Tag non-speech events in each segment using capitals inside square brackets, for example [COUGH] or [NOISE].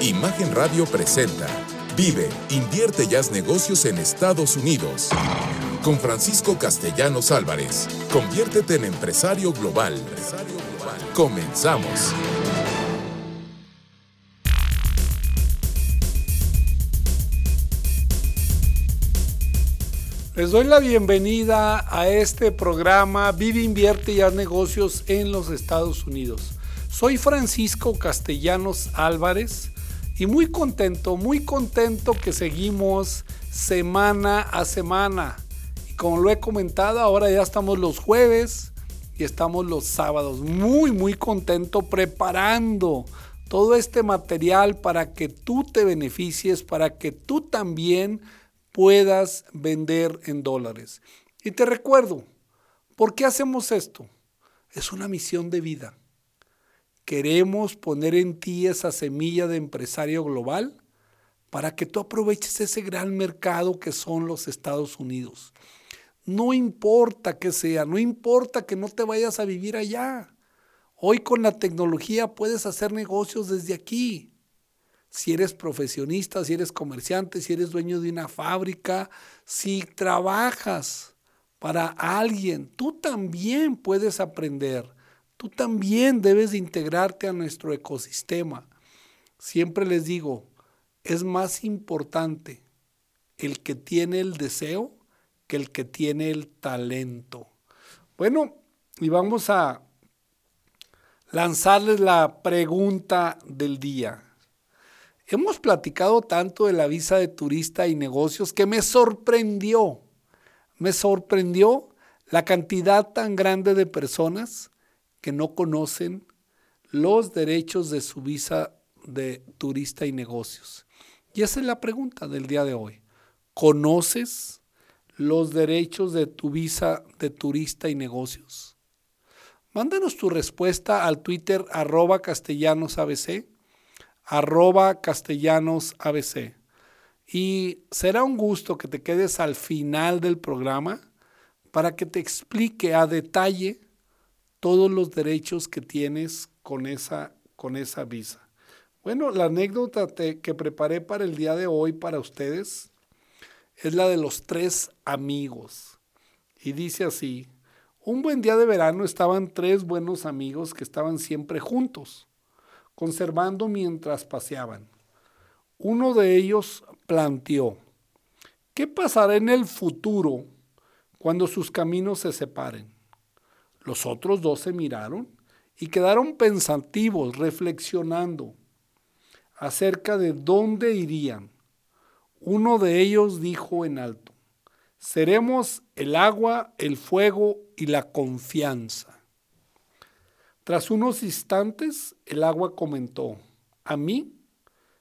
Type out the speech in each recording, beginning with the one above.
Imagen Radio presenta Vive, invierte y haz negocios en Estados Unidos. Con Francisco Castellanos Álvarez. Conviértete en empresario global. Comenzamos. Les doy la bienvenida a este programa Vive, invierte y haz negocios en los Estados Unidos. Soy Francisco Castellanos Álvarez y muy contento, muy contento que seguimos semana a semana. Y como lo he comentado, ahora ya estamos los jueves y estamos los sábados. Muy, muy contento preparando todo este material para que tú te beneficies, para que tú también puedas vender en dólares. Y te recuerdo, ¿por qué hacemos esto? Es una misión de vida. Queremos poner en ti esa semilla de empresario global para que tú aproveches ese gran mercado que son los Estados Unidos. No importa que sea, no importa que no te vayas a vivir allá. Hoy con la tecnología puedes hacer negocios desde aquí si eres profesionista, si eres comerciante, si eres dueño de una fábrica, si trabajas para alguien, tú también puedes aprender. Tú también debes de integrarte a nuestro ecosistema. Siempre les digo, es más importante el que tiene el deseo que el que tiene el talento. Bueno, y vamos a lanzarles la pregunta del día. Hemos platicado tanto de la visa de turista y negocios que me sorprendió, me sorprendió la cantidad tan grande de personas que no conocen los derechos de su visa de turista y negocios. Y esa es la pregunta del día de hoy. ¿Conoces los derechos de tu visa de turista y negocios? Mándanos tu respuesta al Twitter arroba castellanosabc arroba castellanos ABC. Y será un gusto que te quedes al final del programa para que te explique a detalle todos los derechos que tienes con esa, con esa visa. Bueno, la anécdota que preparé para el día de hoy para ustedes es la de los tres amigos. Y dice así, un buen día de verano estaban tres buenos amigos que estaban siempre juntos conservando mientras paseaban. Uno de ellos planteó, ¿qué pasará en el futuro cuando sus caminos se separen? Los otros dos se miraron y quedaron pensativos, reflexionando acerca de dónde irían. Uno de ellos dijo en alto, seremos el agua, el fuego y la confianza. Tras unos instantes, el agua comentó, a mí,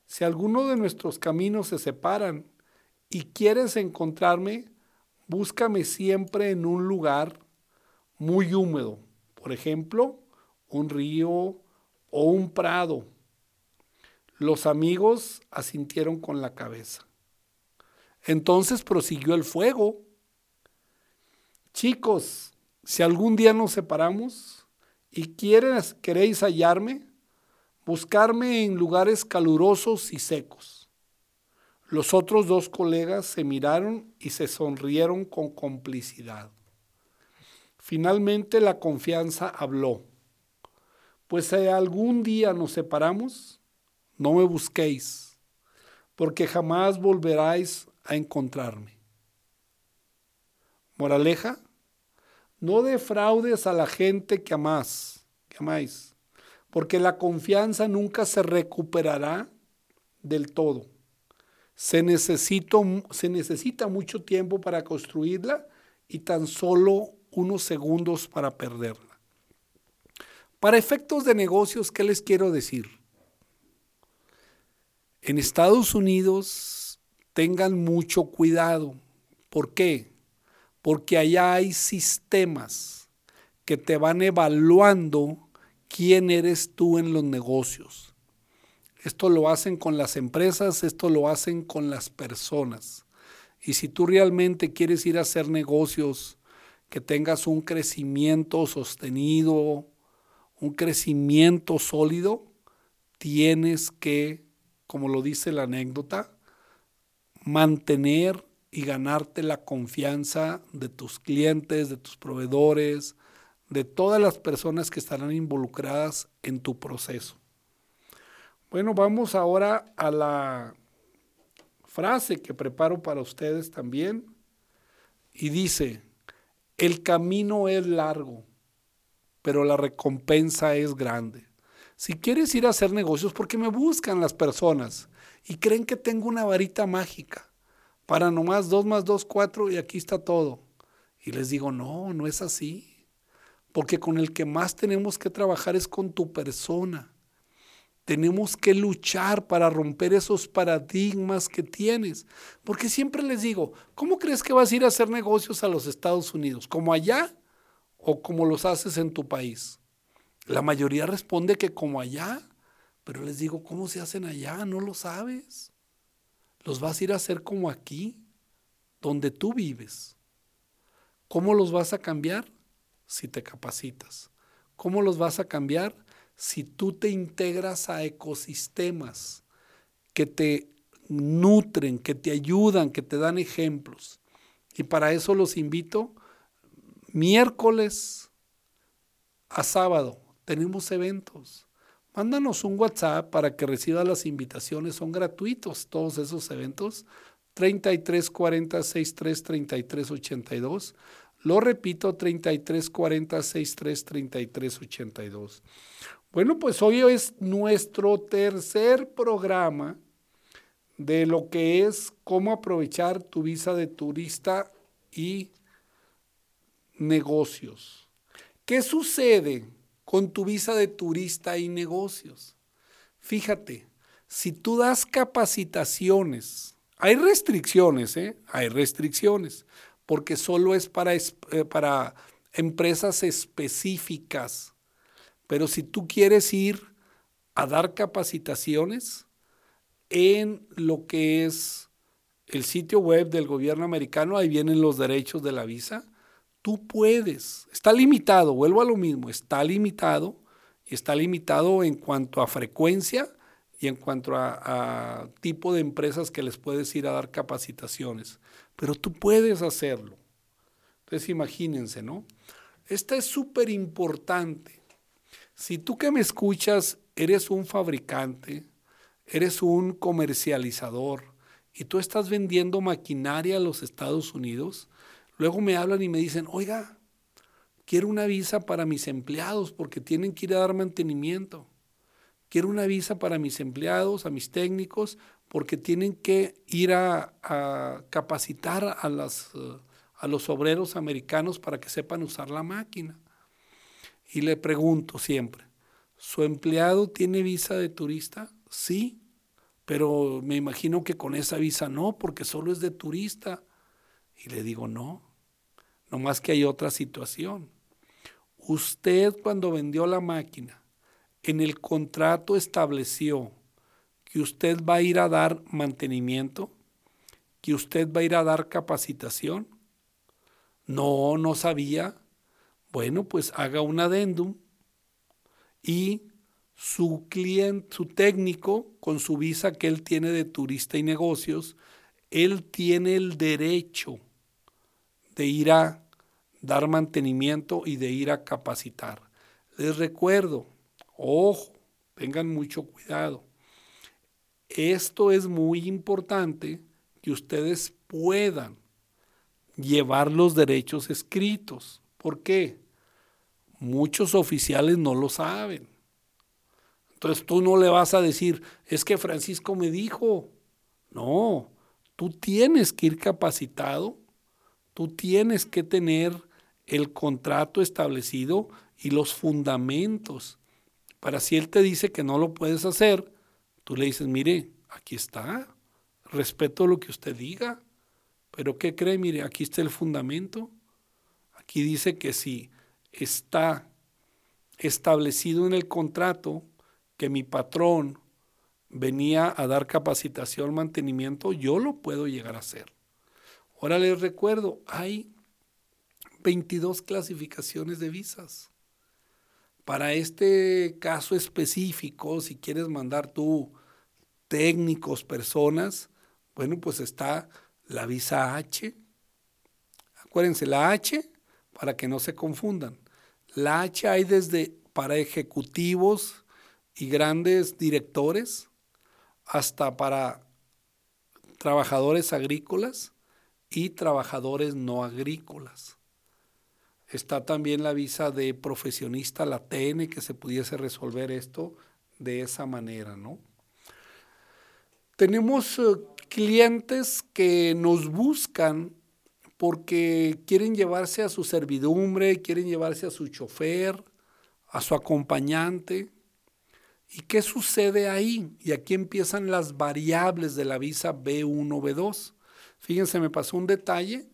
si alguno de nuestros caminos se separan y quieres encontrarme, búscame siempre en un lugar muy húmedo, por ejemplo, un río o un prado. Los amigos asintieron con la cabeza. Entonces prosiguió el fuego. Chicos, si algún día nos separamos, y quieres, queréis hallarme, buscarme en lugares calurosos y secos. Los otros dos colegas se miraron y se sonrieron con complicidad. Finalmente la confianza habló. Pues si algún día nos separamos, no me busquéis, porque jamás volveráis a encontrarme. Moraleja, no defraudes a la gente que amás, que amáis, porque la confianza nunca se recuperará del todo. Se, se necesita mucho tiempo para construirla y tan solo unos segundos para perderla. Para efectos de negocios, ¿qué les quiero decir? En Estados Unidos tengan mucho cuidado. ¿Por qué? porque allá hay sistemas que te van evaluando quién eres tú en los negocios. Esto lo hacen con las empresas, esto lo hacen con las personas. Y si tú realmente quieres ir a hacer negocios, que tengas un crecimiento sostenido, un crecimiento sólido, tienes que como lo dice la anécdota, mantener y ganarte la confianza de tus clientes, de tus proveedores, de todas las personas que estarán involucradas en tu proceso. Bueno, vamos ahora a la frase que preparo para ustedes también. Y dice, el camino es largo, pero la recompensa es grande. Si quieres ir a hacer negocios, porque me buscan las personas y creen que tengo una varita mágica para nomás dos más dos, cuatro y aquí está todo. Y les digo, no, no es así. Porque con el que más tenemos que trabajar es con tu persona. Tenemos que luchar para romper esos paradigmas que tienes. Porque siempre les digo, ¿cómo crees que vas a ir a hacer negocios a los Estados Unidos? ¿Como allá o como los haces en tu país? La mayoría responde que como allá, pero les digo, ¿cómo se hacen allá? No lo sabes. Los vas a ir a hacer como aquí, donde tú vives. ¿Cómo los vas a cambiar? Si te capacitas. ¿Cómo los vas a cambiar? Si tú te integras a ecosistemas que te nutren, que te ayudan, que te dan ejemplos. Y para eso los invito miércoles a sábado. Tenemos eventos. Mándanos un WhatsApp para que reciba las invitaciones. Son gratuitos todos esos eventos. 33 40 63 33 82. Lo repito, 33 40 63 33 82. Bueno, pues hoy es nuestro tercer programa de lo que es cómo aprovechar tu visa de turista y negocios. ¿Qué sucede con tu visa de turista y negocios? Fíjate, si tú das capacitaciones, hay restricciones, ¿eh? hay restricciones, porque solo es para, eh, para empresas específicas pero si tú quieres ir a dar capacitaciones en lo que es el sitio web del gobierno americano, ahí vienen los derechos de la visa, tú puedes. Está limitado, vuelvo a lo mismo, está limitado y está limitado en cuanto a frecuencia y en cuanto a, tipo de empresas que les puedes ir a dar capacitaciones. Pero tú puedes hacerlo. Entonces imagínense, ¿no? Esta es súper importante. Si tú que me escuchas eres un fabricante, eres un comercializador y tú estás vendiendo maquinaria a los Estados Unidos, luego me hablan y me dicen, oiga, quiero una visa para mis empleados porque tienen que ir a dar mantenimiento. Quiero una visa para mis empleados, a mis técnicos, porque tienen que ir a, capacitar a, las, a los obreros americanos para que sepan usar la máquina. Y le pregunto siempre, ¿su empleado tiene visa de turista? Sí, pero me imagino que con esa visa no, porque solo es de turista. Y le digo, no, no más que hay otra situación. Usted cuando vendió la máquina, en el contrato estableció que usted va a ir a dar mantenimiento, que usted va a ir a dar capacitación. No, no sabía. Bueno, pues haga un adendum y su cliente, su técnico, con su visa que él tiene de turista y negocios, él tiene el derecho de ir a dar mantenimiento y de ir a capacitar. Les recuerdo, ojo, tengan mucho cuidado. Esto es muy importante que ustedes puedan llevar los derechos escritos. ¿Por qué? Muchos oficiales no lo saben. Entonces tú no le vas a decir, es que Francisco me dijo. No, tú tienes que ir capacitado, tú tienes que tener el contrato establecido y los fundamentos. Para si él te dice que no lo puedes hacer, tú le dices, mire, aquí está, respeto lo que usted diga, pero ¿qué cree? Mire, aquí está el fundamento. Aquí dice que si está establecido en el contrato que mi patrón venía a dar capacitación, mantenimiento, yo lo puedo llegar a hacer. Ahora les recuerdo, hay 22 clasificaciones de visas. Para este caso específico, si quieres mandar tú técnicos, personas, bueno, pues está la visa H. Acuérdense, la H, para que no se confundan. La H hay desde para ejecutivos y grandes directores hasta para trabajadores agrícolas y trabajadores no agrícolas. Está también la visa de profesionista, la TN, que se pudiese resolver esto de esa manera, ¿no? Tenemos eh, clientes que nos buscan porque quieren llevarse a su servidumbre, quieren llevarse a su chofer, a su acompañante. ¿Y qué sucede ahí? Y aquí empiezan las variables de la visa B1, B2. Fíjense, me pasó un detalle.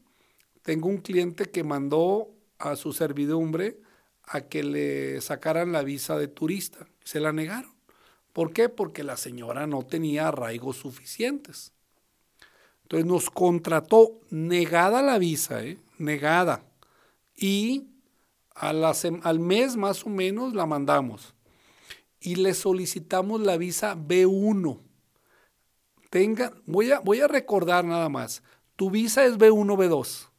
Tengo un cliente que mandó a su servidumbre a que le sacaran la visa de turista. Se la negaron. ¿Por qué? Porque la señora no tenía arraigos suficientes. Entonces nos contrató negada la visa, ¿eh? negada. Y al mes más o menos la mandamos. Y le solicitamos la visa B1. Tenga, voy, a, voy a recordar nada más. Tu visa es B1, B2,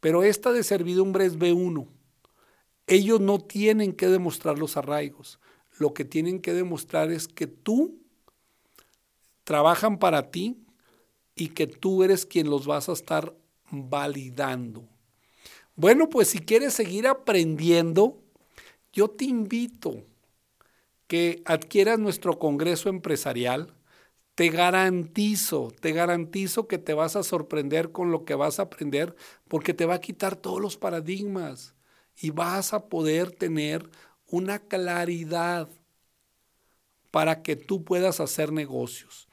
pero esta de servidumbre es B1. Ellos no tienen que demostrar los arraigos lo que tienen que demostrar es que tú trabajan para ti y que tú eres quien los vas a estar validando. Bueno, pues si quieres seguir aprendiendo, yo te invito que adquieras nuestro Congreso Empresarial. Te garantizo, te garantizo que te vas a sorprender con lo que vas a aprender porque te va a quitar todos los paradigmas y vas a poder tener una claridad para que tú puedas hacer negocios.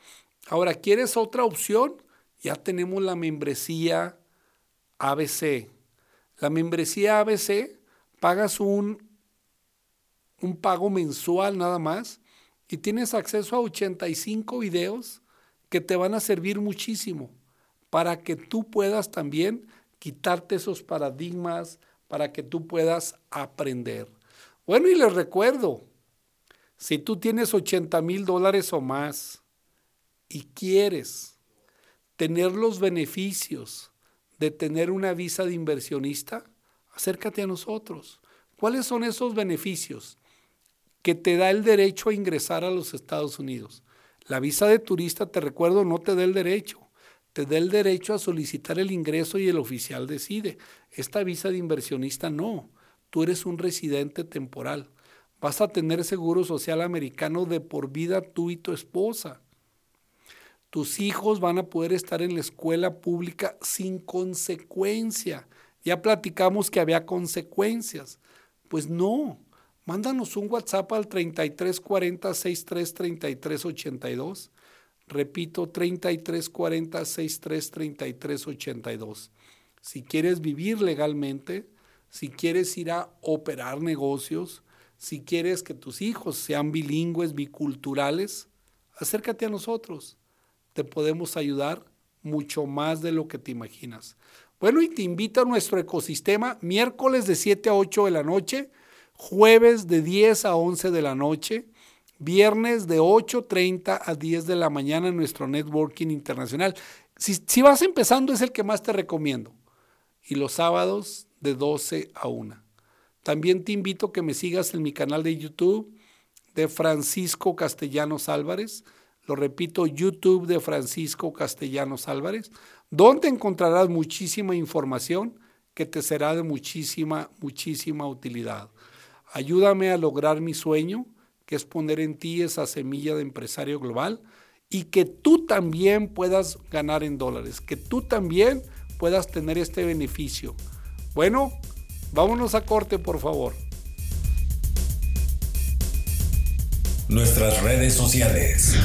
Ahora, ¿quieres otra opción? Ya tenemos la membresía ABC. La membresía ABC pagas un, un pago mensual nada más y tienes acceso a 85 videos que te van a servir muchísimo para que tú puedas también quitarte esos paradigmas, para que tú puedas aprender. Bueno, y les recuerdo, si tú tienes 80 mil dólares o más y quieres tener los beneficios de tener una visa de inversionista, acércate a nosotros. ¿Cuáles son esos beneficios que te da el derecho a ingresar a los Estados Unidos? La visa de turista, te recuerdo, no te da el derecho. Te da el derecho a solicitar el ingreso y el oficial decide. Esta visa de inversionista no tú eres un residente temporal. Vas a tener seguro social americano de por vida tú y tu esposa. Tus hijos van a poder estar en la escuela pública sin consecuencia. Ya platicamos que había consecuencias. Pues no. Mándanos un WhatsApp al 3340 63 Repito, 3340 63 Si quieres vivir legalmente, si quieres ir a operar negocios, si quieres que tus hijos sean bilingües, biculturales, acércate a nosotros. Te podemos ayudar mucho más de lo que te imaginas. Bueno, y te invito a nuestro ecosistema miércoles de 7 a 8 de la noche, jueves de 10 a 11 de la noche, viernes de 8.30 a 10 de la mañana en nuestro networking internacional. Si, si vas empezando es el que más te recomiendo. Y los sábados de 12 a 1. También te invito a que me sigas en mi canal de YouTube de Francisco Castellanos Álvarez. Lo repito, YouTube de Francisco Castellanos Álvarez, donde encontrarás muchísima información que te será de muchísima, muchísima utilidad. Ayúdame a lograr mi sueño, que es poner en ti esa semilla de empresario global y que tú también puedas ganar en dólares, que tú también puedas tener este beneficio bueno, vámonos a corte, por favor. Nuestras redes sociales.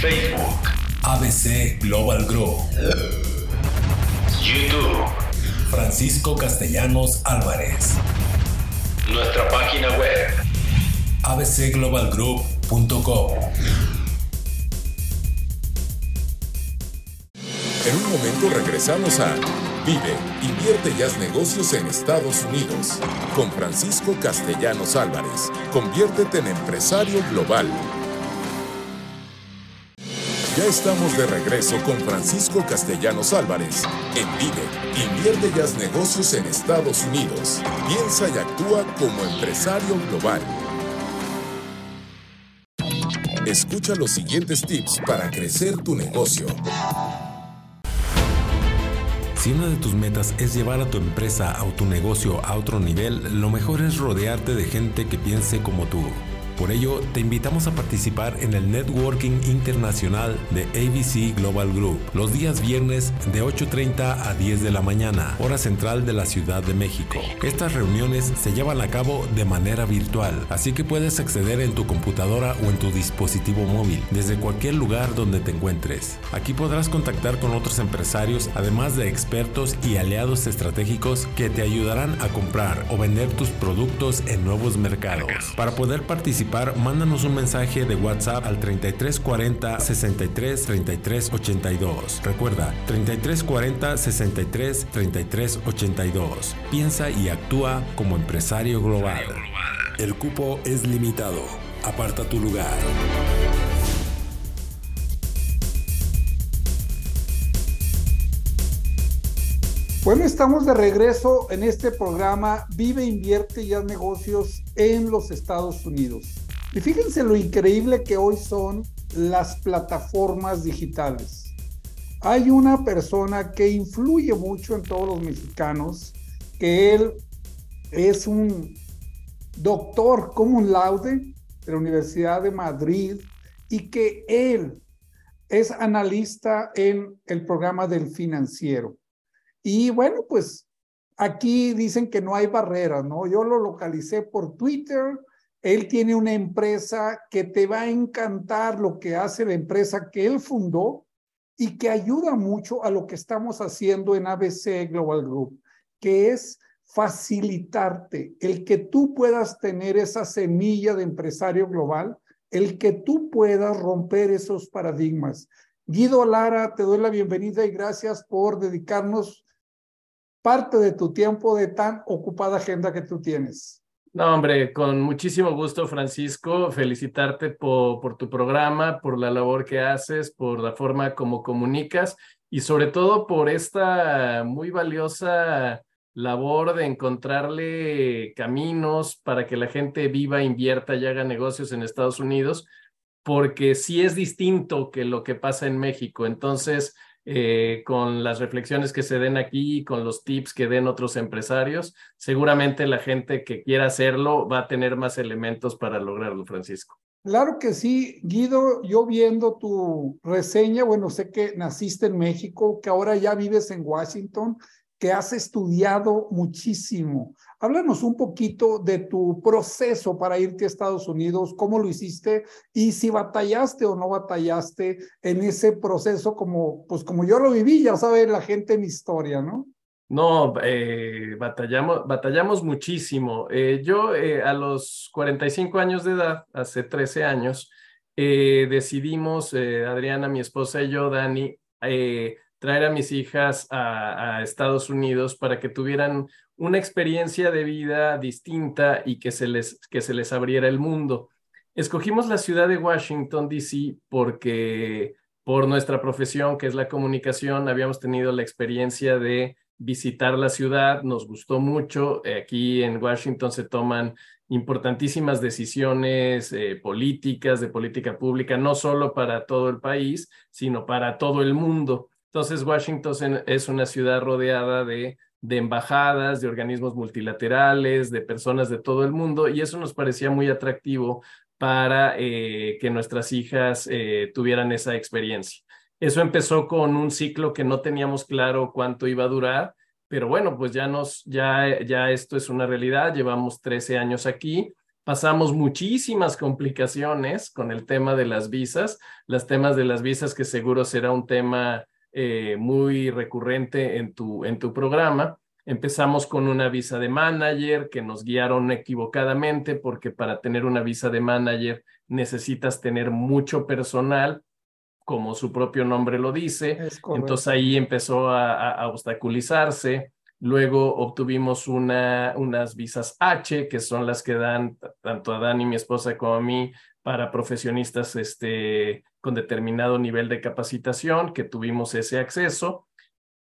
Facebook. ABC Global Group. YouTube. Francisco Castellanos Álvarez. Nuestra página web. abcglobalgroup.com. En un momento regresamos a Vive, invierte y negocios en Estados Unidos. Con Francisco Castellanos Álvarez. Conviértete en empresario global. Ya estamos de regreso con Francisco Castellanos Álvarez en Vive. Invierte y negocios en Estados Unidos. Piensa y actúa como empresario global. Escucha los siguientes tips para crecer tu negocio. Si una de tus metas es llevar a tu empresa o tu negocio a otro nivel, lo mejor es rodearte de gente que piense como tú. Por ello, te invitamos a participar en el Networking Internacional de ABC Global Group los días viernes de 8.30 a 10 de la mañana, hora central de la Ciudad de México. Estas reuniones se llevan a cabo de manera virtual, así que puedes acceder en tu computadora o en tu dispositivo móvil desde cualquier lugar donde te encuentres. Aquí podrás contactar con otros empresarios, además de expertos y aliados estratégicos que te ayudarán a comprar o vender tus productos en nuevos mercados. Para poder participar, mándanos un mensaje de WhatsApp al 3340 63 33 82. Recuerda, 3340 63 33 82. Piensa y actúa como empresario global. El cupo es limitado. Aparta tu lugar. Bueno, estamos de regreso en este programa Vive, invierte y haz negocios en los Estados Unidos. Y fíjense lo increíble que hoy son las plataformas digitales. Hay una persona que influye mucho en todos los mexicanos, que él es un doctor un laude de la Universidad de Madrid y que él es analista en el programa del financiero. Y bueno, pues aquí dicen que no hay barreras, ¿no? Yo lo localicé por Twitter. Él tiene una empresa que te va a encantar lo que hace la empresa que él fundó y que ayuda mucho a lo que estamos haciendo en ABC Global Group, que es facilitarte el que tú puedas tener esa semilla de empresario global, el que tú puedas romper esos paradigmas. Guido Lara, te doy la bienvenida y gracias por dedicarnos parte de tu tiempo de tan ocupada agenda que tú tienes. No, hombre, con muchísimo gusto, Francisco, felicitarte por, tu programa, por la labor que haces, por la forma como comunicas y sobre todo por esta muy valiosa labor de encontrarle caminos para que la gente viva, invierta y haga negocios en Estados Unidos, porque sí es distinto que lo que pasa en México. Entonces, eh, con las reflexiones que se den aquí, con los tips que den otros empresarios, seguramente la gente que quiera hacerlo va a tener más elementos para lograrlo, Francisco. Claro que sí, Guido, yo viendo tu reseña, bueno, sé que naciste en México, que ahora ya vives en Washington, que has estudiado muchísimo. Háblanos un poquito de tu proceso para irte a Estados Unidos, cómo lo hiciste y si batallaste o no batallaste en ese proceso como, pues como yo lo viví, ya sabe la gente mi historia, ¿no? No, eh, batallamos, batallamos muchísimo. Eh, yo eh, a los 45 años de edad, hace 13 años, decidimos, Adriana, mi esposa y yo, Dani, traer a mis hijas a, Estados Unidos para que tuvieran una experiencia de vida distinta y que se les, que se les abriera el mundo. Escogimos la ciudad de Washington, D.C., porque por nuestra profesión, que es la comunicación, habíamos tenido la experiencia de visitar la ciudad, nos gustó mucho. Aquí en Washington se toman importantísimas decisiones eh, políticas, de política pública, no solo para todo el país, sino para todo el mundo. Entonces, Washington es una ciudad rodeada de, de embajadas, de organismos multilaterales, de personas de todo el mundo, y eso nos parecía muy atractivo para eh, que nuestras hijas eh, tuvieran esa experiencia. Eso empezó con un ciclo que no teníamos claro cuánto iba a durar, pero bueno, pues ya nos, ya, ya esto es una realidad, llevamos 13 años aquí, pasamos muchísimas complicaciones con el tema de las visas, las temas de las visas que seguro será un tema eh, muy recurrente en tu, en tu programa. Empezamos con una visa de manager que nos guiaron equivocadamente porque para tener una visa de manager necesitas tener mucho personal, como su propio nombre lo dice. Entonces ahí empezó a, obstaculizarse. Luego obtuvimos una, unas visas H, que son las que dan tanto a Dani, mi esposa, como a mí, para profesionistas este, con determinado nivel de capacitación, que tuvimos ese acceso.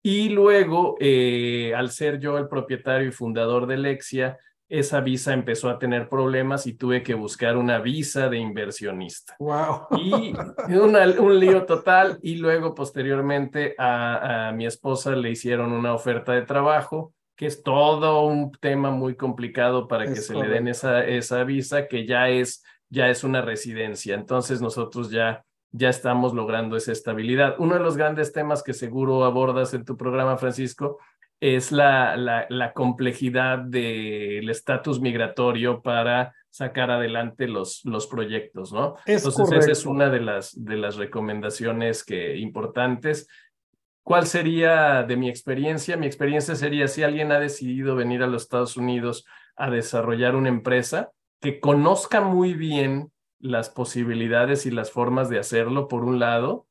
Y luego, eh, al ser yo el propietario y fundador de Lexia, esa visa empezó a tener problemas y tuve que buscar una visa de inversionista. Wow. Y un lío total. Y luego, posteriormente, a, a mi esposa le hicieron una oferta de trabajo que es todo un tema muy complicado para que se le den esa, esa visa, que ya es, ya es una residencia. Entonces nosotros ya, ya estamos logrando esa estabilidad. Uno de los grandes temas que seguro abordas en tu programa, Francisco, es la, la, la complejidad del estatus migratorio para sacar adelante los, los proyectos, ¿no? Entonces, esa es una de las, de las recomendaciones que, importantes. ¿Cuál sería de mi experiencia? Mi experiencia sería si alguien ha decidido venir a los Estados Unidos a desarrollar una empresa, que conozca muy bien las posibilidades y las formas de hacerlo, por un lado,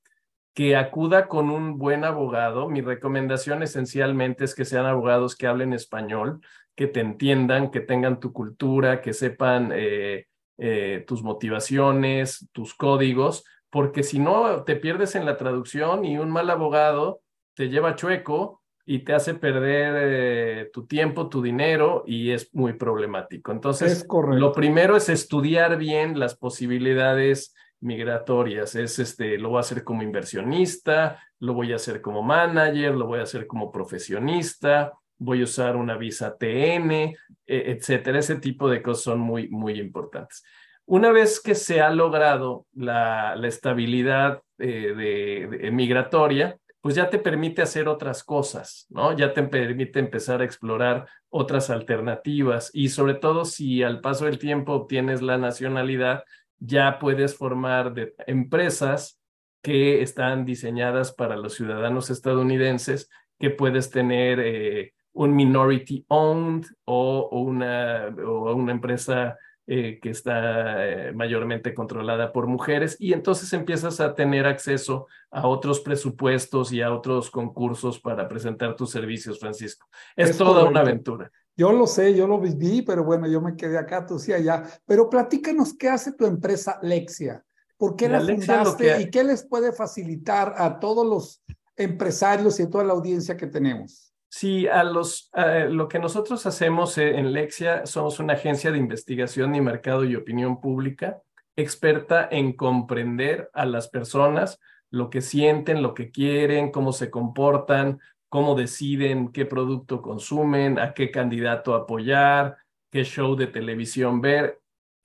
que acuda con un buen abogado. Mi recomendación esencialmente es que sean abogados que hablen español, que te entiendan, que tengan tu cultura, que sepan eh, eh, tus motivaciones, tus códigos, porque si no te pierdes en la traducción y un mal abogado te lleva chueco y te hace perder eh, tu tiempo, tu dinero y es muy problemático. Entonces, lo primero es estudiar bien las posibilidades migratorias. Es este, lo voy a hacer como inversionista, lo voy a hacer como manager, lo voy a hacer como profesionista, voy a usar una visa TN, e, etcétera. Ese tipo de cosas son muy, muy importantes. Una vez que se ha logrado la, la estabilidad eh, de, migratoria, pues ya te permite hacer otras cosas, ¿no? Ya te permite empezar a explorar otras alternativas y sobre todo si al paso del tiempo obtienes la nacionalidad, ya puedes formar empresas que están diseñadas para los ciudadanos estadounidenses, que puedes tener eh, un minority owned o, una, o una empresa eh, que está eh, mayormente controlada por mujeres y entonces empiezas a tener acceso a otros presupuestos y a otros concursos para presentar tus servicios, Francisco. Es, toda una aventura. Yo lo sé, yo lo viví, pero bueno, yo me quedé acá, tú sí allá. Pero platícanos, ¿qué hace tu empresa Lexia? ¿Por qué la, fundaste y qué les puede facilitar a todos los empresarios y a toda la audiencia que tenemos? Sí, a los, lo que nosotros hacemos eh, en Lexia somos una agencia de investigación y mercado y opinión pública experta en comprender a las personas, lo que sienten, lo que quieren, cómo se comportan, cómo deciden qué producto consumen, a qué candidato apoyar, qué show de televisión ver,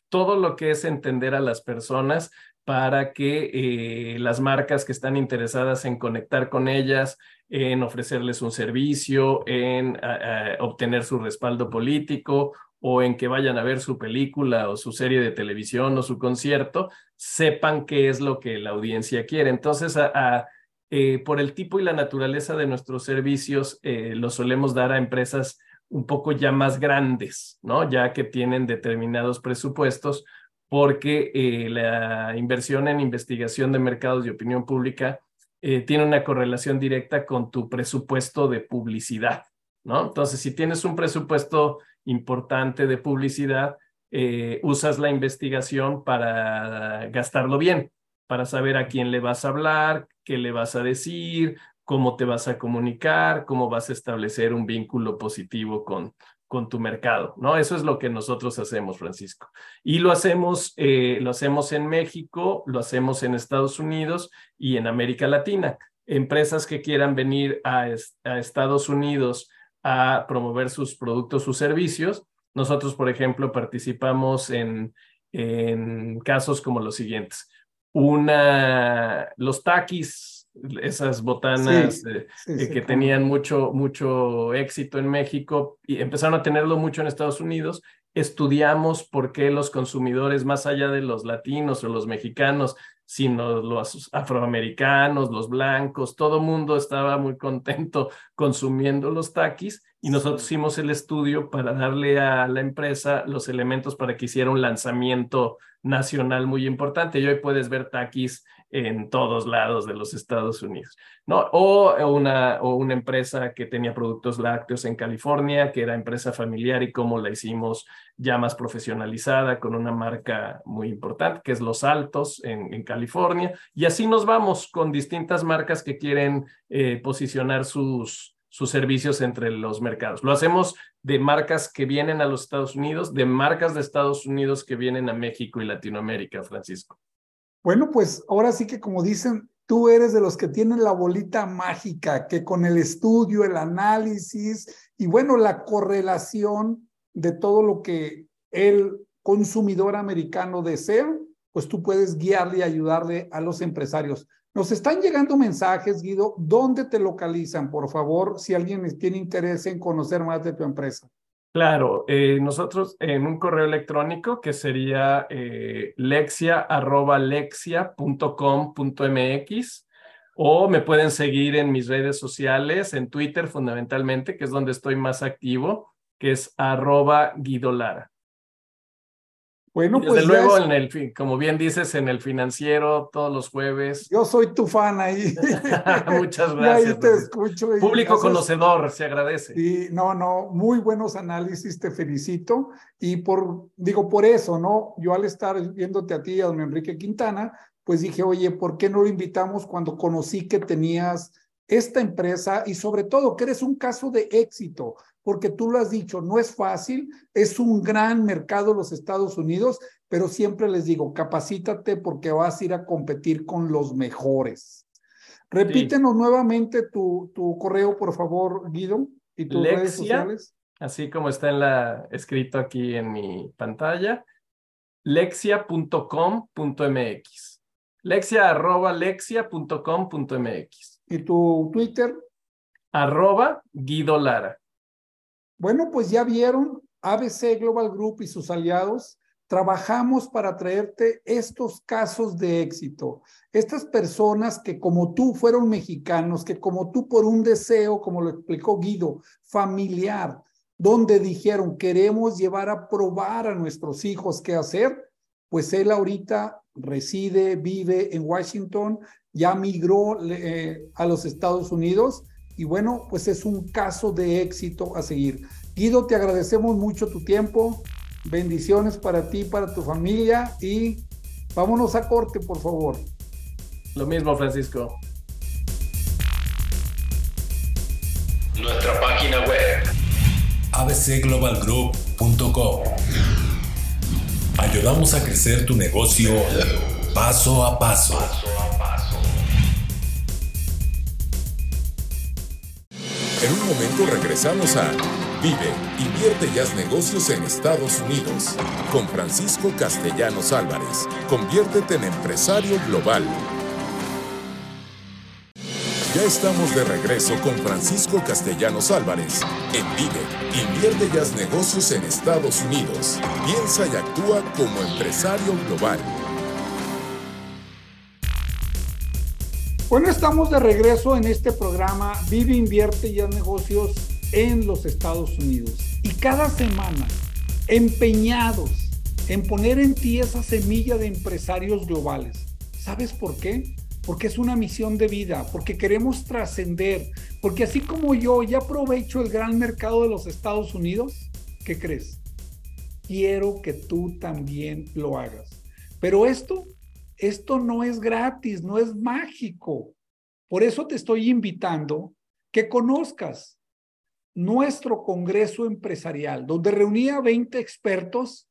todo lo que es entender a las personas para que eh, las marcas que están interesadas en conectar con ellas, en ofrecerles un servicio, en obtener su respaldo político o en que vayan a ver su película o su serie de televisión o su concierto, sepan qué es lo que la audiencia quiere. Entonces, eh, por el tipo y la naturaleza de nuestros servicios, eh, los solemos dar a empresas un poco ya más grandes, ¿no? Ya que tienen determinados presupuestos, porque eh, la inversión en investigación de mercados y opinión pública eh, tiene una correlación directa con tu presupuesto de publicidad, ¿no? Entonces, si tienes un presupuesto importante de publicidad, eh, usas la investigación para gastarlo bien, para saber a quién le vas a hablar, qué le vas a decir, cómo te vas a comunicar, cómo vas a establecer un vínculo positivo con, con tu mercado, ¿no? Eso es lo que nosotros hacemos, Francisco. Y lo hacemos, eh, lo hacemos en México, lo hacemos en Estados Unidos y en América Latina. Empresas que quieran venir a, Estados Unidos a promover sus productos, sus servicios. Nosotros, por ejemplo, participamos en, en casos como los siguientes. Una, los taquis esas botanas eh, eh, que tenían mucho, mucho éxito en México y empezaron a tenerlo mucho en Estados Unidos. Estudiamos por qué los consumidores, más allá de los latinos o los mexicanos, sino los afroamericanos, los blancos, todo mundo estaba muy contento [LAUGHS] consumiendo los taquis y nosotros hicimos el estudio para darle a la empresa los elementos para que hiciera un lanzamiento nacional muy importante. Y hoy puedes ver taquis en todos lados de los Estados Unidos. ¿no? O, una, o una empresa que tenía productos lácteos en California, que era empresa familiar y cómo la hicimos ya más profesionalizada con una marca muy importante, que es Los Altos en, en California. Y así nos vamos con distintas marcas que quieren eh, posicionar sus, sus servicios entre los mercados. Lo hacemos de marcas que vienen a los Estados Unidos, de marcas de Estados Unidos que vienen a México y Latinoamérica, Francisco. Bueno, pues ahora sí que como dicen, tú eres de los que tienen la bolita mágica, que con el estudio, el análisis y bueno, la correlación de todo lo que el consumidor americano desea, pues tú puedes guiarle y ayudarle a los empresarios. Nos están llegando mensajes, Guido. ¿Dónde te localizan, por favor, si alguien tiene interés en conocer más de tu empresa? Claro, eh, nosotros en un correo electrónico que sería eh, lexia.lexia.com.mx o me pueden seguir en mis redes sociales, en Twitter fundamentalmente, que es donde estoy más activo, que es arroba Guido Lara. Bueno, Desde pues luego, en el, como bien dices, en el financiero todos los jueves. Yo soy tu fan ahí. [LAUGHS] Muchas [LAUGHS] gracias. ahí te escucho. Público conocedor, se agradece. Y no, no, muy buenos análisis, te felicito. Y por, digo, por eso, ¿no? Yo al estar viéndote a ti, a don Enrique Quintana, pues dije, oye, ¿por qué no lo invitamos cuando conocí que tenías esta empresa y sobre todo que eres un caso de éxito? Porque tú lo has dicho, no es fácil, es un gran mercado los Estados Unidos, pero siempre les digo, capacítate porque vas a ir a competir con los mejores. Repítenos nuevamente tu, tu, correo, por favor, Guido, y tus redes sociales. Así como está en la, escrito aquí en mi pantalla, lexia.com.mx. Lexia arroba lexia.com.mx. ¿Y tu Twitter? Arroba Guido Lara. Bueno, pues ya vieron, ABC Global Group y sus aliados, trabajamos para traerte estos casos de éxito. Estas personas que como tú fueron mexicanos, que como tú por un deseo, como lo explicó Guido, familiar, donde dijeron, queremos llevar a probar a nuestros hijos qué hacer, pues él ahorita reside, vive en Washington, ya migró eh, a los Estados Unidos y bueno, pues es un caso de éxito a seguir. Guido, te agradecemos mucho tu tiempo. Bendiciones para ti, para tu familia y vámonos a corte, por favor. Lo mismo, Francisco. Nuestra página web abcglobalgroup.com. Ayudamos a crecer tu negocio paso a paso. En un momento regresamos a Vive, invierte y haz negocios en Estados Unidos. Con Francisco Castellanos Álvarez. Conviértete en empresario global. Ya estamos de regreso con Francisco Castellanos Álvarez. En Vive, invierte y haz negocios en Estados Unidos. Piensa y actúa como empresario global. Bueno, estamos de regreso en este programa Vive, Invierte y Haz Negocios en los Estados Unidos. Y cada semana, empeñados en poner en ti esa semilla de empresarios globales. ¿Sabes por qué? Porque es una misión de vida, porque queremos trascender, porque así como yo ya aprovecho el gran mercado de los Estados Unidos, ¿qué crees? Quiero que tú también lo hagas. Pero esto esto no es gratis, no es mágico. Por eso te estoy invitando que conozcas nuestro Congreso Empresarial, donde reunía 20 expertos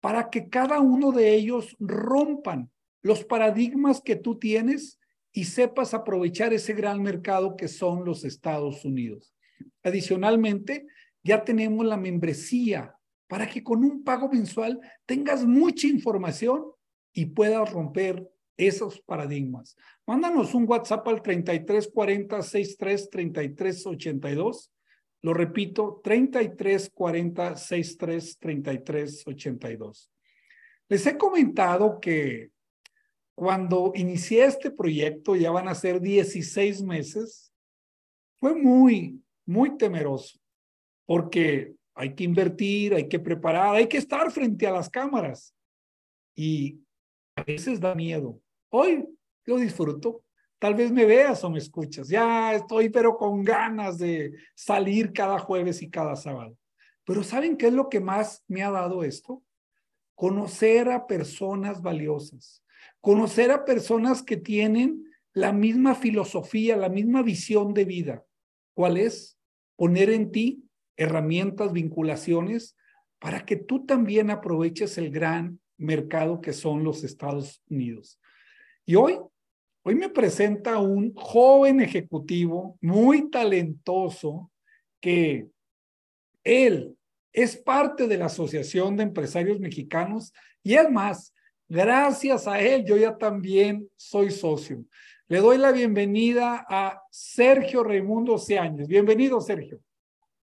para que cada uno de ellos rompan los paradigmas que tú tienes y sepas aprovechar ese gran mercado que son los Estados Unidos. Adicionalmente, ya tenemos la membresía para que con un pago mensual tengas mucha información y puedas romper esos paradigmas. Mándanos un WhatsApp al 3340 63 33 82. Lo repito, 3340 63 33 82. Les he comentado que cuando inicié este proyecto, ya van a ser 16 meses, fue muy, muy temeroso, porque hay que invertir, hay que preparar, hay que estar frente a las cámaras. Y a veces da miedo. Hoy lo disfruto. Tal vez me veas o me escuchas. Ya estoy, pero con ganas de salir cada jueves y cada sábado. Pero ¿saben qué es lo que más me ha dado esto? Conocer a personas valiosas, conocer a personas que tienen la misma filosofía, la misma visión de vida. ¿Cuál es? Poner en ti herramientas, vinculaciones, para que tú también aproveches el gran mercado que son los Estados Unidos. Y hoy, hoy me presenta un joven ejecutivo muy talentoso que él es parte de la Asociación de Empresarios Mexicanos y es más, gracias a él yo ya también soy socio. Le doy la bienvenida a Sergio Raimundo Ceañez. Bienvenido, Sergio.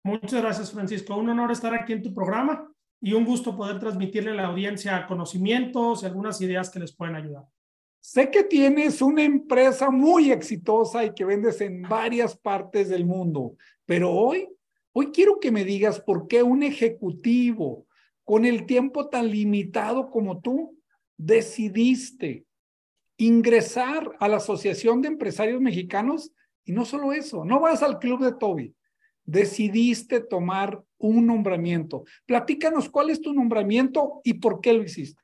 Muchas gracias, Francisco. Un honor estar aquí en tu programa y un gusto poder transmitirle a la audiencia conocimientos y algunas ideas que les pueden ayudar. Sé que tienes una empresa muy exitosa y que vendes en varias partes del mundo, pero hoy, hoy quiero que me digas por qué un ejecutivo con el tiempo tan limitado como tú decidiste ingresar a la Asociación de Empresarios Mexicanos y no solo eso, no vas al club de Toby, decidiste tomar un nombramiento. Platícanos cuál es tu nombramiento y por qué lo hiciste.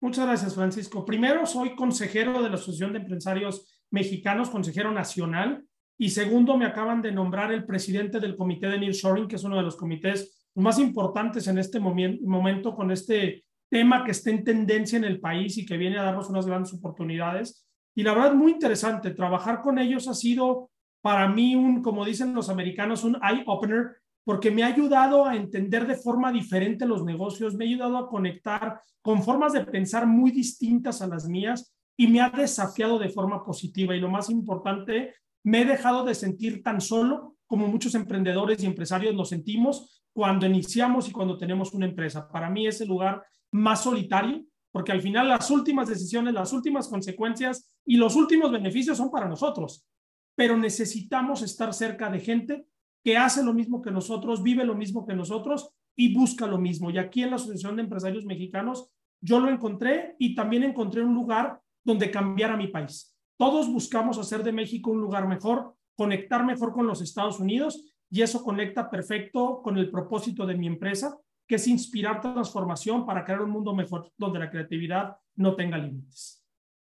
Muchas gracias, Francisco. Primero, soy consejero de la Asociación de Empresarios Mexicanos, consejero nacional. Y segundo, me acaban de nombrar el presidente del Comité de Nearshoring, que es uno de los comités más importantes en este momento con este tema que está en tendencia en el país y que viene a darnos unas grandes oportunidades. Y la verdad, muy interesante. Trabajar con ellos ha sido para mí un, como dicen los americanos, un eye opener, porque me ha ayudado a entender de forma diferente los negocios, me ha ayudado a conectar con formas de pensar muy distintas a las mías y me ha desafiado de forma positiva. Y lo más importante, me he dejado de sentir tan solo como muchos emprendedores y empresarios lo sentimos cuando iniciamos y cuando tenemos una empresa. Para mí es el lugar más solitario, porque al final las últimas decisiones, las últimas consecuencias y los últimos beneficios son para nosotros pero necesitamos estar cerca de gente que hace lo mismo que nosotros, vive lo mismo que nosotros y busca lo mismo. Y aquí en la Asociación de Empresarios Mexicanos yo lo encontré y también encontré un lugar donde cambiar a mi país. Todos buscamos hacer de México un lugar mejor, conectar mejor con los Estados Unidos y eso conecta perfecto con el propósito de mi empresa, que es inspirar transformación para crear un mundo mejor donde la creatividad no tenga límites.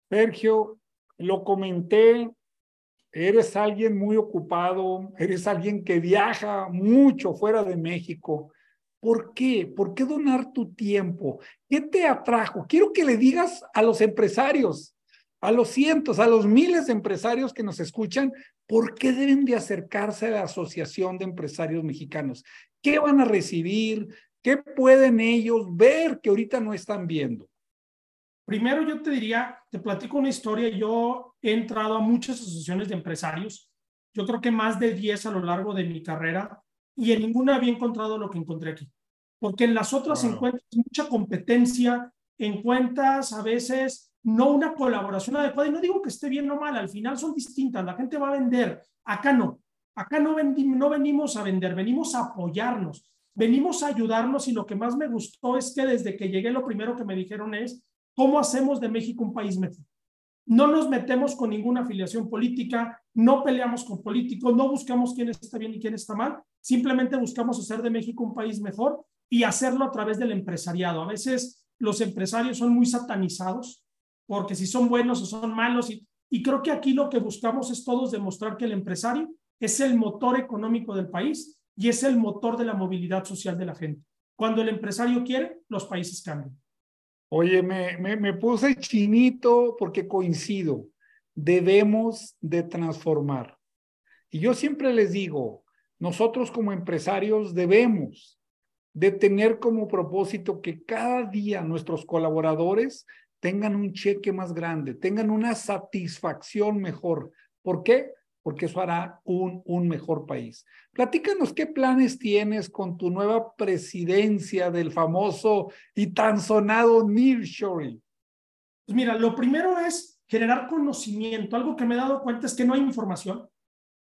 Sergio, lo comenté eres alguien muy ocupado, eres alguien que viaja mucho fuera de México. ¿Por qué? ¿Por qué donar tu tiempo? ¿Qué te atrajo? Quiero que le digas a los empresarios, a los cientos, a los miles de empresarios que nos escuchan, ¿por qué deben de acercarse a la Asociación de Empresarios Mexicanos? ¿Qué van a recibir? ¿Qué pueden ellos ver que ahorita no están viendo? Primero yo te diría, te platico una historia, yo he entrado a muchas asociaciones de empresarios, yo creo que más de 10 a lo largo de mi carrera, y en ninguna había encontrado lo que encontré aquí. Porque en las otras encuentras mucha competencia, encuentras a veces no una colaboración adecuada, y no digo que esté bien o mal, al final son distintas, la gente va a vender, acá no, acá no, no venimos a vender, venimos a apoyarnos, venimos a ayudarnos, y lo que más me gustó es que desde que llegué lo primero que me dijeron es, ¿Cómo hacemos de México un país mejor? No nos metemos con ninguna afiliación política, no peleamos con políticos, no buscamos quién está bien y quién está mal, simplemente buscamos hacer de México un país mejor y hacerlo a través del empresariado. A veces los empresarios son muy satanizados porque si son buenos o son malos y, y creo que aquí lo que buscamos es todos demostrar que el empresario es el motor económico del país y es el motor de la movilidad social de la gente. Cuando el empresario quiere, los países cambian. Oye, me, me, puse chinito porque coincido. Debemos de transformar. Y yo siempre les digo, nosotros como empresarios debemos de tener como propósito que cada día nuestros colaboradores tengan un cheque más grande, tengan una satisfacción mejor. ¿Por qué? Porque eso hará un, un mejor país. Platícanos qué planes tienes con tu nueva presidencia del famoso y tan sonado nearshoring. Pues mira, lo primero es generar conocimiento. Algo que me he dado cuenta es que no hay información.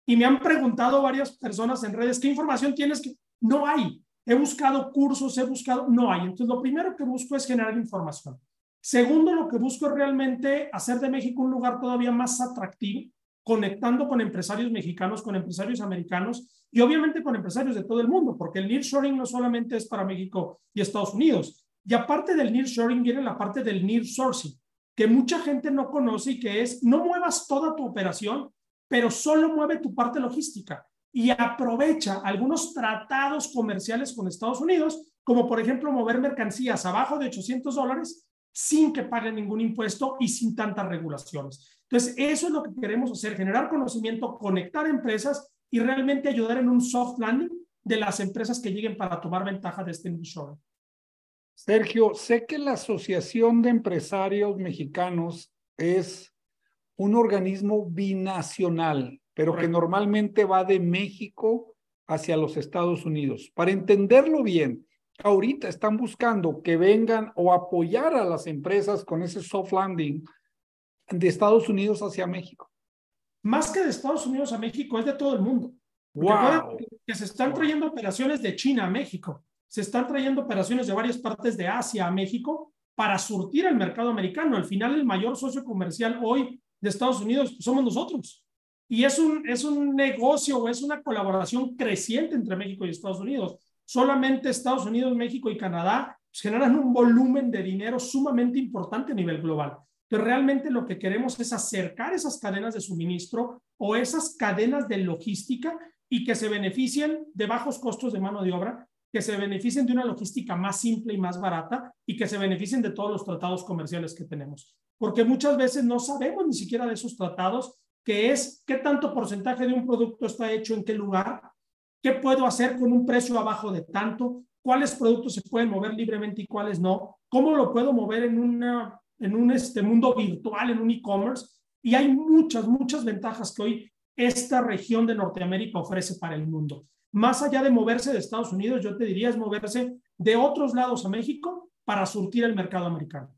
Y me han preguntado varias personas en redes, ¿qué información tienes? que No hay. He buscado cursos, he buscado, no hay. Entonces, lo primero que busco es generar información. Segundo, lo que busco es realmente hacer de México un lugar todavía más atractivo, conectando con empresarios mexicanos, con empresarios americanos y obviamente con empresarios de todo el mundo, porque el nearshoring no solamente es para México y Estados Unidos. Y aparte del nearshoring viene la parte del nearsourcing, que mucha gente no conoce y que es no muevas toda tu operación, pero solo mueve tu parte logística y aprovecha algunos tratados comerciales con Estados Unidos, como por ejemplo mover mercancías abajo de 800 dólares sin que paguen ningún impuesto y sin tantas regulaciones. Entonces, eso es lo que queremos hacer, generar conocimiento, conectar empresas y realmente ayudar en un soft landing de las empresas que lleguen para tomar ventaja de este insurer. Sergio, sé que la Asociación de Empresarios Mexicanos es un organismo binacional, pero que normalmente va de México hacia los Estados Unidos. Para entenderlo bien, ahorita están buscando que vengan o apoyar a las empresas con ese soft landing de Estados Unidos hacia México. Más que de Estados Unidos a México, es de todo el mundo. Wow. Que se están trayendo operaciones de China a México, se están trayendo operaciones de varias partes de Asia a México para surtir al mercado americano. Al final, el mayor socio comercial hoy de Estados Unidos somos nosotros. Y es un, es un negocio o es una colaboración creciente entre México y Estados Unidos. Solamente Estados Unidos, México y Canadá pues, generan un volumen de dinero sumamente importante a nivel global. Pero realmente lo que queremos es acercar esas cadenas de suministro o esas cadenas de logística y que se beneficien de bajos costos de mano de obra, que se beneficien de una logística más simple y más barata y que se beneficien de todos los tratados comerciales que tenemos porque muchas veces no sabemos ni siquiera de esos tratados, que es qué tanto porcentaje de un producto está hecho en qué lugar, qué puedo hacer con un precio abajo de tanto, cuáles productos se pueden mover libremente y cuáles no, cómo lo puedo mover en, una, en un este mundo virtual, en un e-commerce. Y hay muchas, muchas ventajas que hoy esta región de Norteamérica ofrece para el mundo. Más allá de moverse de Estados Unidos, yo te diría es moverse de otros lados a México para surtir el mercado americano.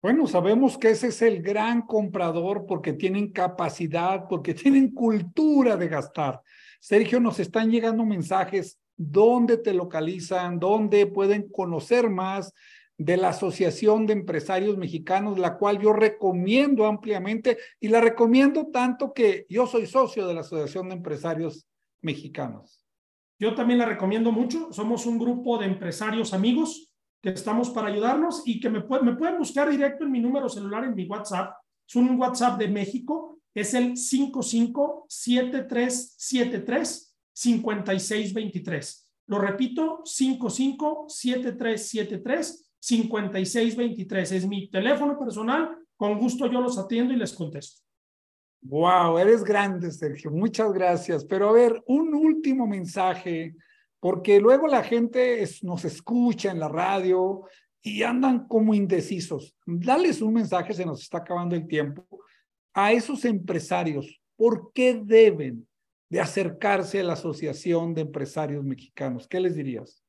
Bueno, sabemos que ese es el gran comprador porque tienen capacidad, porque tienen cultura de gastar. Sergio, nos están llegando mensajes, ¿dónde te localizan? ¿Dónde pueden conocer más de la Asociación de Empresarios Mexicanos, la cual yo recomiendo ampliamente y la recomiendo tanto que yo soy socio de la Asociación de Empresarios Mexicanos? Yo también la recomiendo mucho. Somos un grupo de empresarios amigos que estamos para ayudarnos y que me, pueden buscar directo en mi número celular, en mi WhatsApp. Es un WhatsApp de México, es el 5573735623. Lo repito, 5573735623. Es mi teléfono personal. Con gusto yo los atiendo y les contesto. Wow, eres grande, Sergio. Muchas gracias. Pero a ver, un último mensaje porque luego la gente nos escucha en la radio y andan como indecisos. Dales un mensaje, se nos está acabando el tiempo, a esos empresarios. ¿Por qué deben de acercarse a la Asociación de Empresarios Mexicanos? ¿Qué les dirías?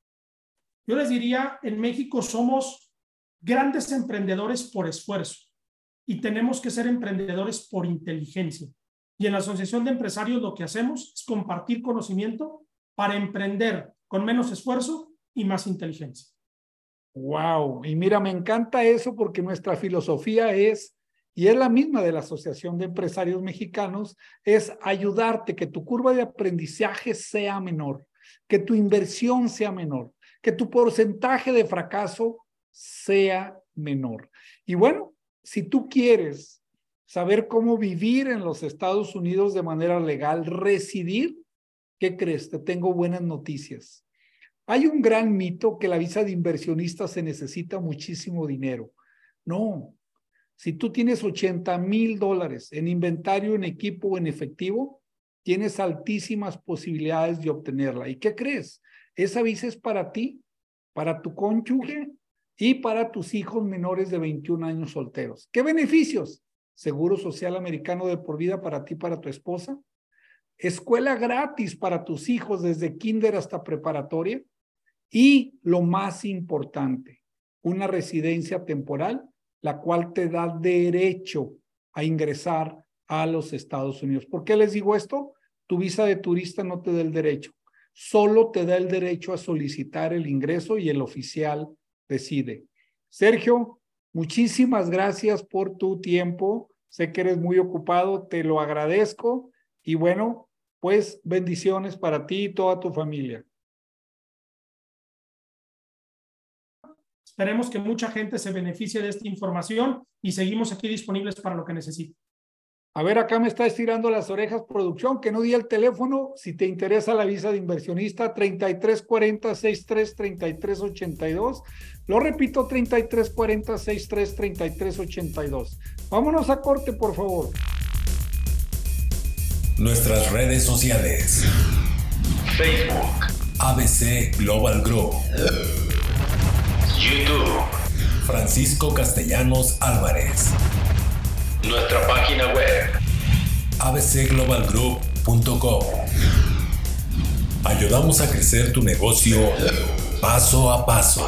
Yo les diría, en México somos grandes emprendedores por esfuerzo y tenemos que ser emprendedores por inteligencia. Y en la Asociación de Empresarios lo que hacemos es compartir conocimiento para emprender con menos esfuerzo y más inteligencia. Wow, y mira, me encanta eso porque nuestra filosofía es, y es la misma de la Asociación de Empresarios Mexicanos, es ayudarte que tu curva de aprendizaje sea menor, que tu inversión sea menor, que tu porcentaje de fracaso sea menor. Y bueno, si tú quieres saber cómo vivir en los Estados Unidos de manera legal, residir, ¿Qué crees? Te tengo buenas noticias. Hay un gran mito que la visa de inversionista se necesita muchísimo dinero. No. Si tú tienes 80 mil dólares en inventario, en equipo o en efectivo, tienes altísimas posibilidades de obtenerla. ¿Y qué crees? Esa visa es para ti, para tu cónyuge y para tus hijos menores de 21 años solteros. ¿Qué beneficios? Seguro social americano de por vida para ti, para tu esposa escuela gratis para tus hijos desde kinder hasta preparatoria y lo más importante, una residencia temporal, la cual te da derecho a ingresar a los Estados Unidos. ¿Por qué les digo esto? Tu visa de turista no te da el derecho, solo te da el derecho a solicitar el ingreso y el oficial decide. Sergio, Muchísimas gracias por tu tiempo. Sé que eres muy ocupado, te lo agradezco y bueno, pues bendiciones para ti y toda tu familia. Esperemos que mucha gente se beneficie de esta información y seguimos aquí disponibles para lo que necesite. A ver, acá me está estirando las orejas producción, que no di el teléfono. Si te interesa la visa de inversionista, 3340-633382. Lo repito, 3340-633382. Vámonos a corte, por favor. Nuestras redes sociales. Facebook. ABC Global Group. YouTube. Francisco Castellanos Álvarez. Nuestra página web abcglobalgroup.com. Ayudamos a crecer tu negocio paso a paso.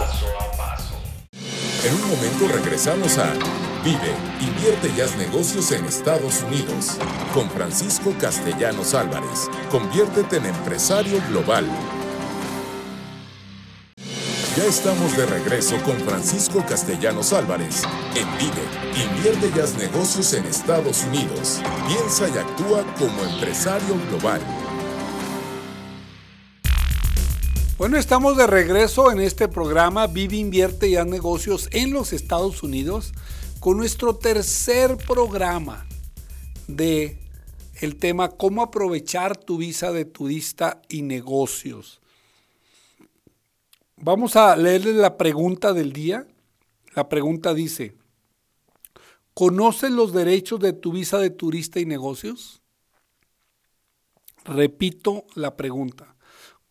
En un momento regresamos a Vive, invierte y haz negocios en Estados Unidos con Francisco Castellanos Álvarez. Conviértete en empresario global. Ya estamos de regreso con Francisco Castellanos Álvarez en Vive, invierte y haz negocios en Estados Unidos. Piensa y actúa como empresario global. Bueno, estamos de regreso en este programa Vive, invierte y haz negocios en los Estados Unidos con nuestro tercer programa de el tema cómo aprovechar tu visa de turista y negocios. Vamos a leerle la pregunta del día. La pregunta dice, ¿conoces los derechos de tu visa de turista y negocios? Repito la pregunta,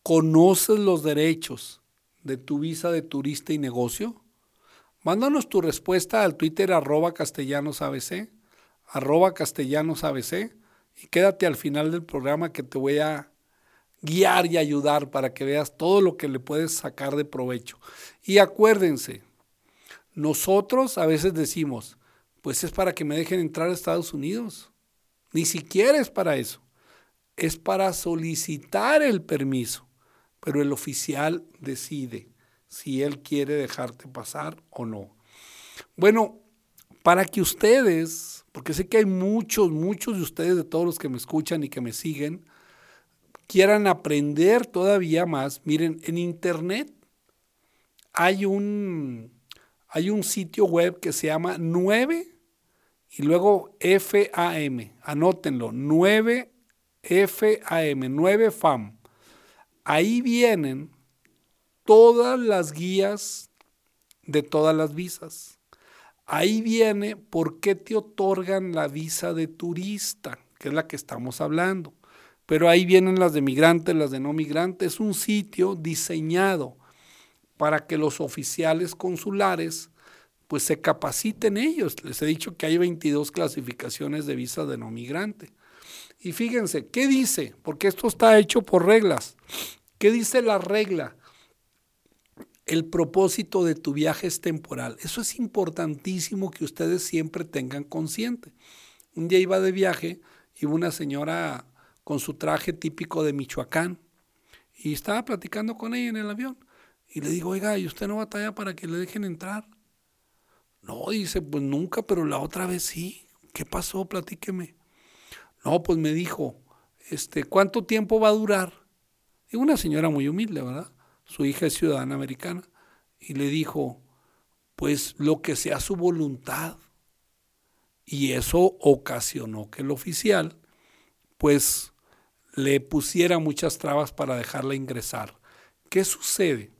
¿conoces los derechos de tu visa de turista y negocio? Mándanos tu respuesta al Twitter arroba castellanosabc, arroba castellanosabc, y quédate al final del programa que te voy a guiar y ayudar para que veas todo lo que le puedes sacar de provecho. Y acuérdense, nosotros a veces decimos, pues es para que me dejen entrar a Estados Unidos. Ni siquiera es para eso. Es para solicitar el permiso. Pero el oficial decide si él quiere dejarte pasar o no. Bueno, para que ustedes, porque sé que hay muchos, muchos de ustedes, de todos los que me escuchan y que me siguen, quieran aprender todavía más, miren, en internet hay un, hay un sitio web que se llama 9 y luego FAM, anótenlo, 9 FAM, 9 FAM. Ahí vienen todas las guías de todas las visas. Ahí viene por qué te otorgan la visa de turista, que es la que estamos hablando pero ahí vienen las de migrantes, las de no migrantes. Es un sitio diseñado para que los oficiales consulares pues se capaciten ellos. Les he dicho que hay 22 clasificaciones de visa de no migrante. Y fíjense, ¿qué dice? Porque esto está hecho por reglas. ¿Qué dice la regla? El propósito de tu viaje es temporal. Eso es importantísimo que ustedes siempre tengan consciente. Un día iba de viaje y una señora con su traje típico de Michoacán. Y estaba platicando con ella en el avión. Y le digo, oiga, ¿y usted no batalla para que le dejen entrar? No, dice, pues nunca, pero la otra vez sí. ¿Qué pasó? Platíqueme. No, pues me dijo, este, ¿cuánto tiempo va a durar? Y una señora muy humilde, ¿verdad? Su hija es ciudadana americana. Y le dijo, pues lo que sea su voluntad. Y eso ocasionó que el oficial, pues le pusiera muchas trabas para dejarla ingresar. ¿Qué sucede?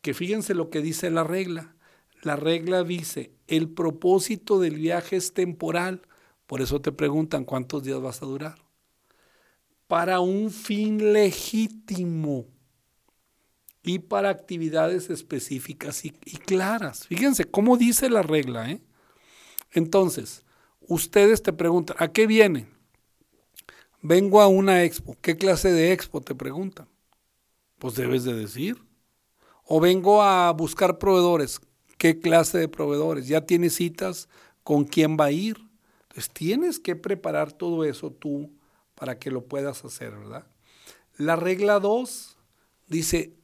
Que fíjense lo que dice la regla. La regla dice, el propósito del viaje es temporal. Por eso te preguntan cuántos días vas a durar. Para un fin legítimo y para actividades específicas y, claras. Fíjense cómo dice la regla. ¿eh? Entonces, ustedes te preguntan, ¿a qué vienen? Vengo a una expo. ¿Qué clase de expo? Te preguntan. Pues debes de decir. O vengo a buscar proveedores. ¿Qué clase de proveedores? ¿Ya tienes citas? ¿Con quién va a ir? Entonces tienes que preparar todo eso tú para que lo puedas hacer, ¿verdad? La regla 2 dice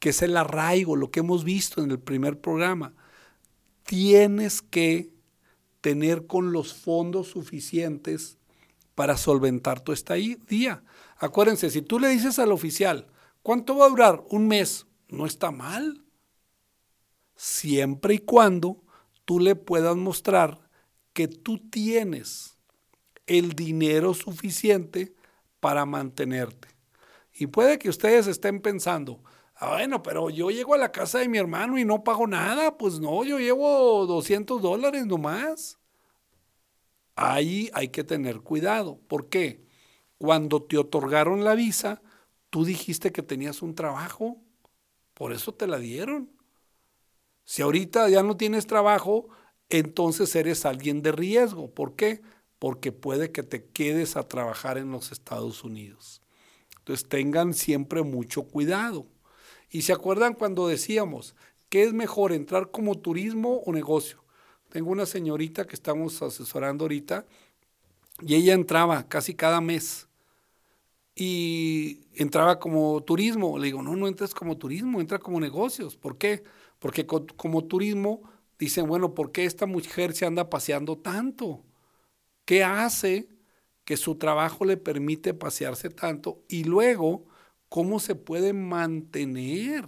que es el arraigo, lo que hemos visto en el primer programa. tienes que tener con los fondos suficientes para solventar tu estadía. Acuérdense, si tú le dices al oficial, ¿cuánto va a durar? Un mes. No está mal. Siempre y cuando tú le puedas mostrar que tú tienes el dinero suficiente para mantenerte. Y puede que ustedes estén pensando, ah, bueno, pero yo llego a la casa de mi hermano y no pago nada. Pues no, yo llevo 200 dólares nomás. Ahí hay que tener cuidado. ¿Por qué? Cuando te otorgaron la visa, tú dijiste que tenías un trabajo. Por eso te la dieron. Si ahorita ya no tienes trabajo, entonces eres alguien de riesgo. ¿Por qué? Porque puede que te quedes a trabajar en los Estados Unidos. Entonces tengan siempre mucho cuidado. Y se acuerdan cuando decíamos, ¿qué es mejor, entrar como turismo o negocio? Tengo una señorita que estamos asesorando ahorita y ella entraba casi cada mes y entraba como turismo. Le digo, no, no entres como turismo, entra como negocios. ¿Por qué? Porque como turismo dicen, bueno, ¿por qué esta mujer se anda paseando tanto? ¿Qué hace que su trabajo le permite pasearse tanto? Y luego, ¿cómo se puede mantener?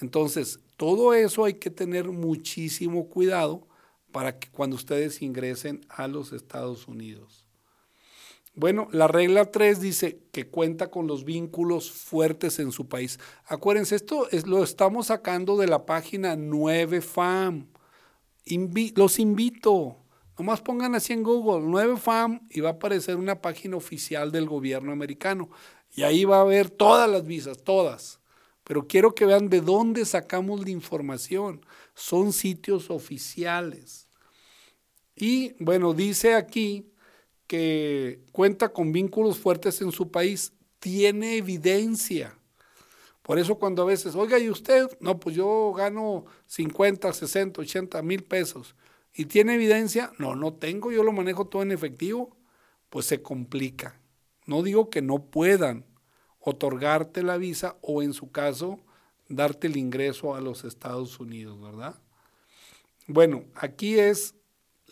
Entonces, todo eso hay que tener muchísimo cuidado para que cuando ustedes ingresen a los Estados Unidos. Bueno, la regla 3 dice que cuenta con los vínculos fuertes en su país. Acuérdense, esto es, lo estamos sacando de la página 9FAM. los invito, nomás pongan así en Google 9FAM y va a aparecer una página oficial del gobierno americano. Y ahí va a haber todas las visas, todas. Pero quiero que vean de dónde sacamos la información. Son sitios oficiales. Y bueno, dice aquí que cuenta con vínculos fuertes en su país, tiene evidencia. Por eso cuando a veces, oiga, ¿y usted? No, pues yo gano 50, 60, 80 mil pesos. ¿Y tiene evidencia? No, no tengo, yo lo manejo todo en efectivo. Pues se complica. No digo que no puedan otorgarte la visa o en su caso darte el ingreso a los Estados Unidos, ¿verdad? Bueno, aquí es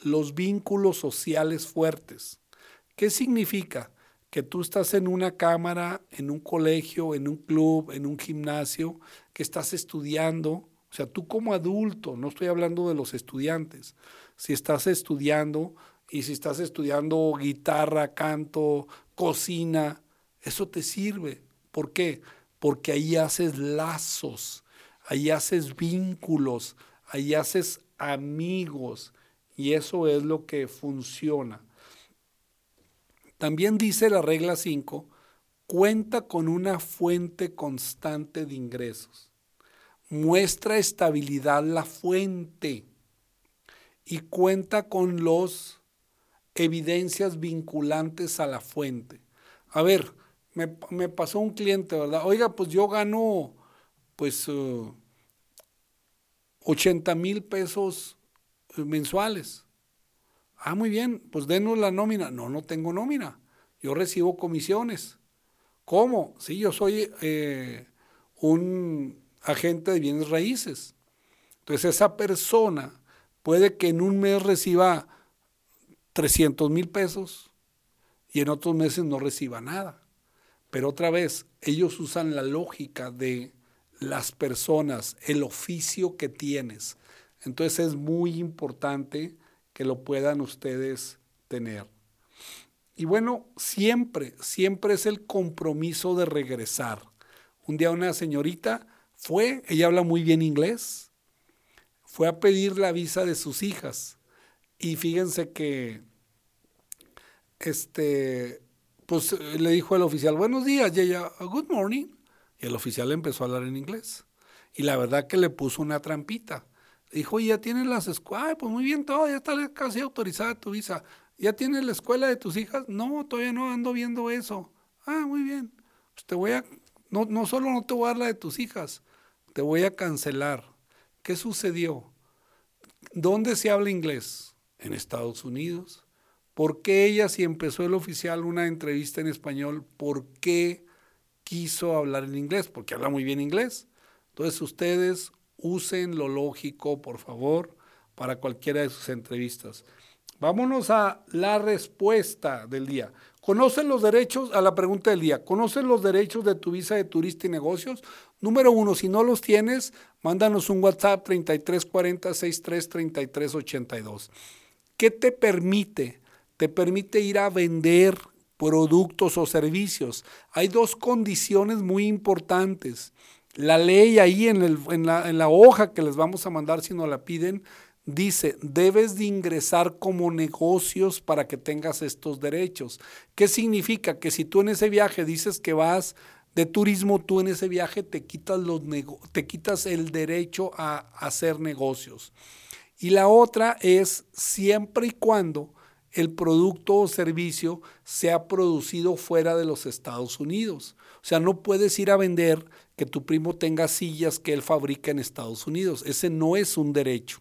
los vínculos sociales fuertes. ¿Qué significa? Que tú estás en una cámara, en un colegio, en un club, en un gimnasio, que estás estudiando, o sea, tú como adulto, no estoy hablando de los estudiantes, si estás estudiando y si estás estudiando guitarra, canto, cocina, eso te sirve. ¿Por qué? Ahí haces lazos, ahí haces vínculos, ahí haces amigos y eso es lo que funciona. También dice la regla 5, cuenta con una fuente constante de ingresos. Muestra estabilidad la fuente y cuenta con los evidencias vinculantes a la fuente. A ver, me, pasó un cliente, ¿verdad? Oiga, pues yo gano pues 80 mil pesos mensuales. Ah, muy bien, pues denos la nómina. No, no tengo nómina. Yo recibo comisiones. ¿Cómo? Sí, yo soy eh, un agente de bienes raíces. Entonces esa persona puede que en un mes reciba 300 mil pesos y en otros meses no reciba nada. Pero otra vez, ellos usan la lógica de las personas, el oficio que tienes. Entonces es muy importante que lo puedan ustedes tener. Y bueno, siempre, siempre es el compromiso de regresar. Un día una señorita fue, ella habla muy bien inglés, fue a pedir la visa de sus hijas. Y fíjense que, este, pues le dijo al oficial, buenos días, y ella, good morning. Y el oficial empezó a hablar en inglés. Y la verdad que le puso una trampita. Dijo, ya tienes las escuelas, pues muy bien todo, ya está casi autorizada tu visa. ¿Ya tienes la escuela de tus hijas? No, todavía no ando viendo eso. Ah, muy bien. Pues te voy a, no, no solo no te voy a dar la de tus hijas, te voy a cancelar. ¿Qué sucedió? ¿Dónde se habla inglés? En Estados Unidos. ¿Por qué ella, si empezó el oficial una entrevista en español, por qué quiso hablar en inglés? Porque habla muy bien inglés. Entonces ustedes usen lo lógico, por favor, para cualquiera de sus entrevistas. Vámonos a la respuesta del día. ¿Conocen los derechos? A la pregunta del día. ¿Conocen los derechos de tu visa de turista y negocios? Número uno, si no los tienes, mándanos un WhatsApp 3340 633382. ¿Qué te permite? Te permite ir a vender productos o servicios. Hay dos condiciones muy importantes. La ley ahí en, la hoja que les vamos a mandar si nos la piden, dice, debes de ingresar como negocios para que tengas estos derechos. ¿Qué significa? Que si tú en ese viaje dices que vas de turismo, tú en ese viaje te quitas, los te quitas el derecho a hacer negocios. Y la otra es siempre y cuando el producto o servicio sea producido fuera de los Estados Unidos. O sea, no puedes ir a vender que tu primo tenga sillas que él fabrica en Estados Unidos. Ese no es un derecho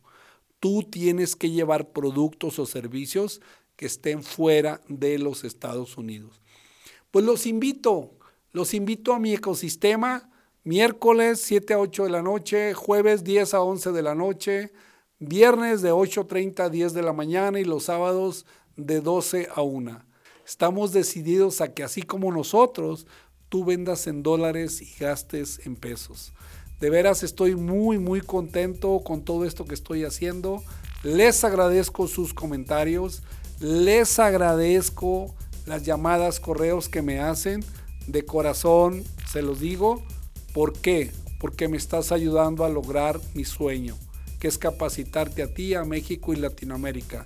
tú tienes que llevar productos o servicios que estén fuera de los Estados Unidos. Pues los invito, los invito a mi ecosistema, miércoles 7 a 8 de la noche, jueves 10 a 11 de la noche, viernes de 8.30 a 10 de la mañana y los sábados de 12 a 1. Estamos decididos a que así como nosotros, tú vendas en dólares y gastes en pesos. De veras estoy muy, muy contento con todo esto que estoy haciendo. Les agradezco sus comentarios. Les agradezco las llamadas, correos que me hacen. De corazón se los digo. ¿Por qué? Porque me estás ayudando a lograr mi sueño, que es capacitarte a ti, a México y Latinoamérica.